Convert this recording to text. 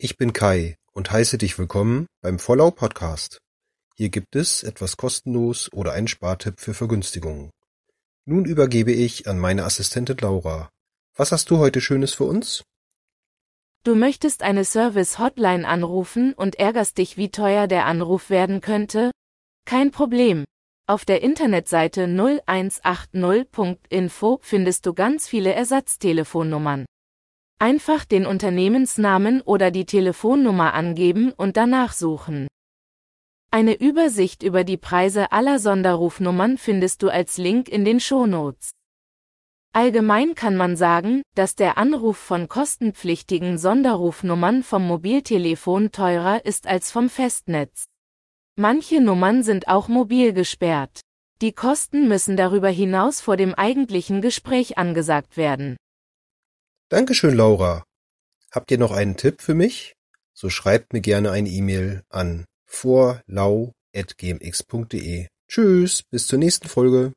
Ich bin Kai und heiße dich willkommen beim Vollau Podcast. Hier gibt es etwas kostenlos oder einen Spartipp für Vergünstigungen. Nun übergebe ich an meine Assistentin Laura. Was hast du heute Schönes für uns? Du möchtest eine Service-Hotline anrufen und ärgerst dich, wie teuer der Anruf werden könnte? Kein Problem. Auf der Internetseite 0180.info findest du ganz viele Ersatztelefonnummern. Einfach den Unternehmensnamen oder die Telefonnummer angeben und danach suchen. Eine Übersicht über die Preise aller Sonderrufnummern findest du als Link in den Shownotes. Allgemein kann man sagen, dass der Anruf von kostenpflichtigen Sonderrufnummern vom Mobiltelefon teurer ist als vom Festnetz. Manche Nummern sind auch mobil gesperrt. Die Kosten müssen darüber hinaus vor dem eigentlichen Gespräch angesagt werden. Dankeschön, Laura. Habt ihr noch einen Tipp für mich? So schreibt mir gerne eine E-Mail an vorlau.gmx.de. Tschüss, bis zur nächsten Folge.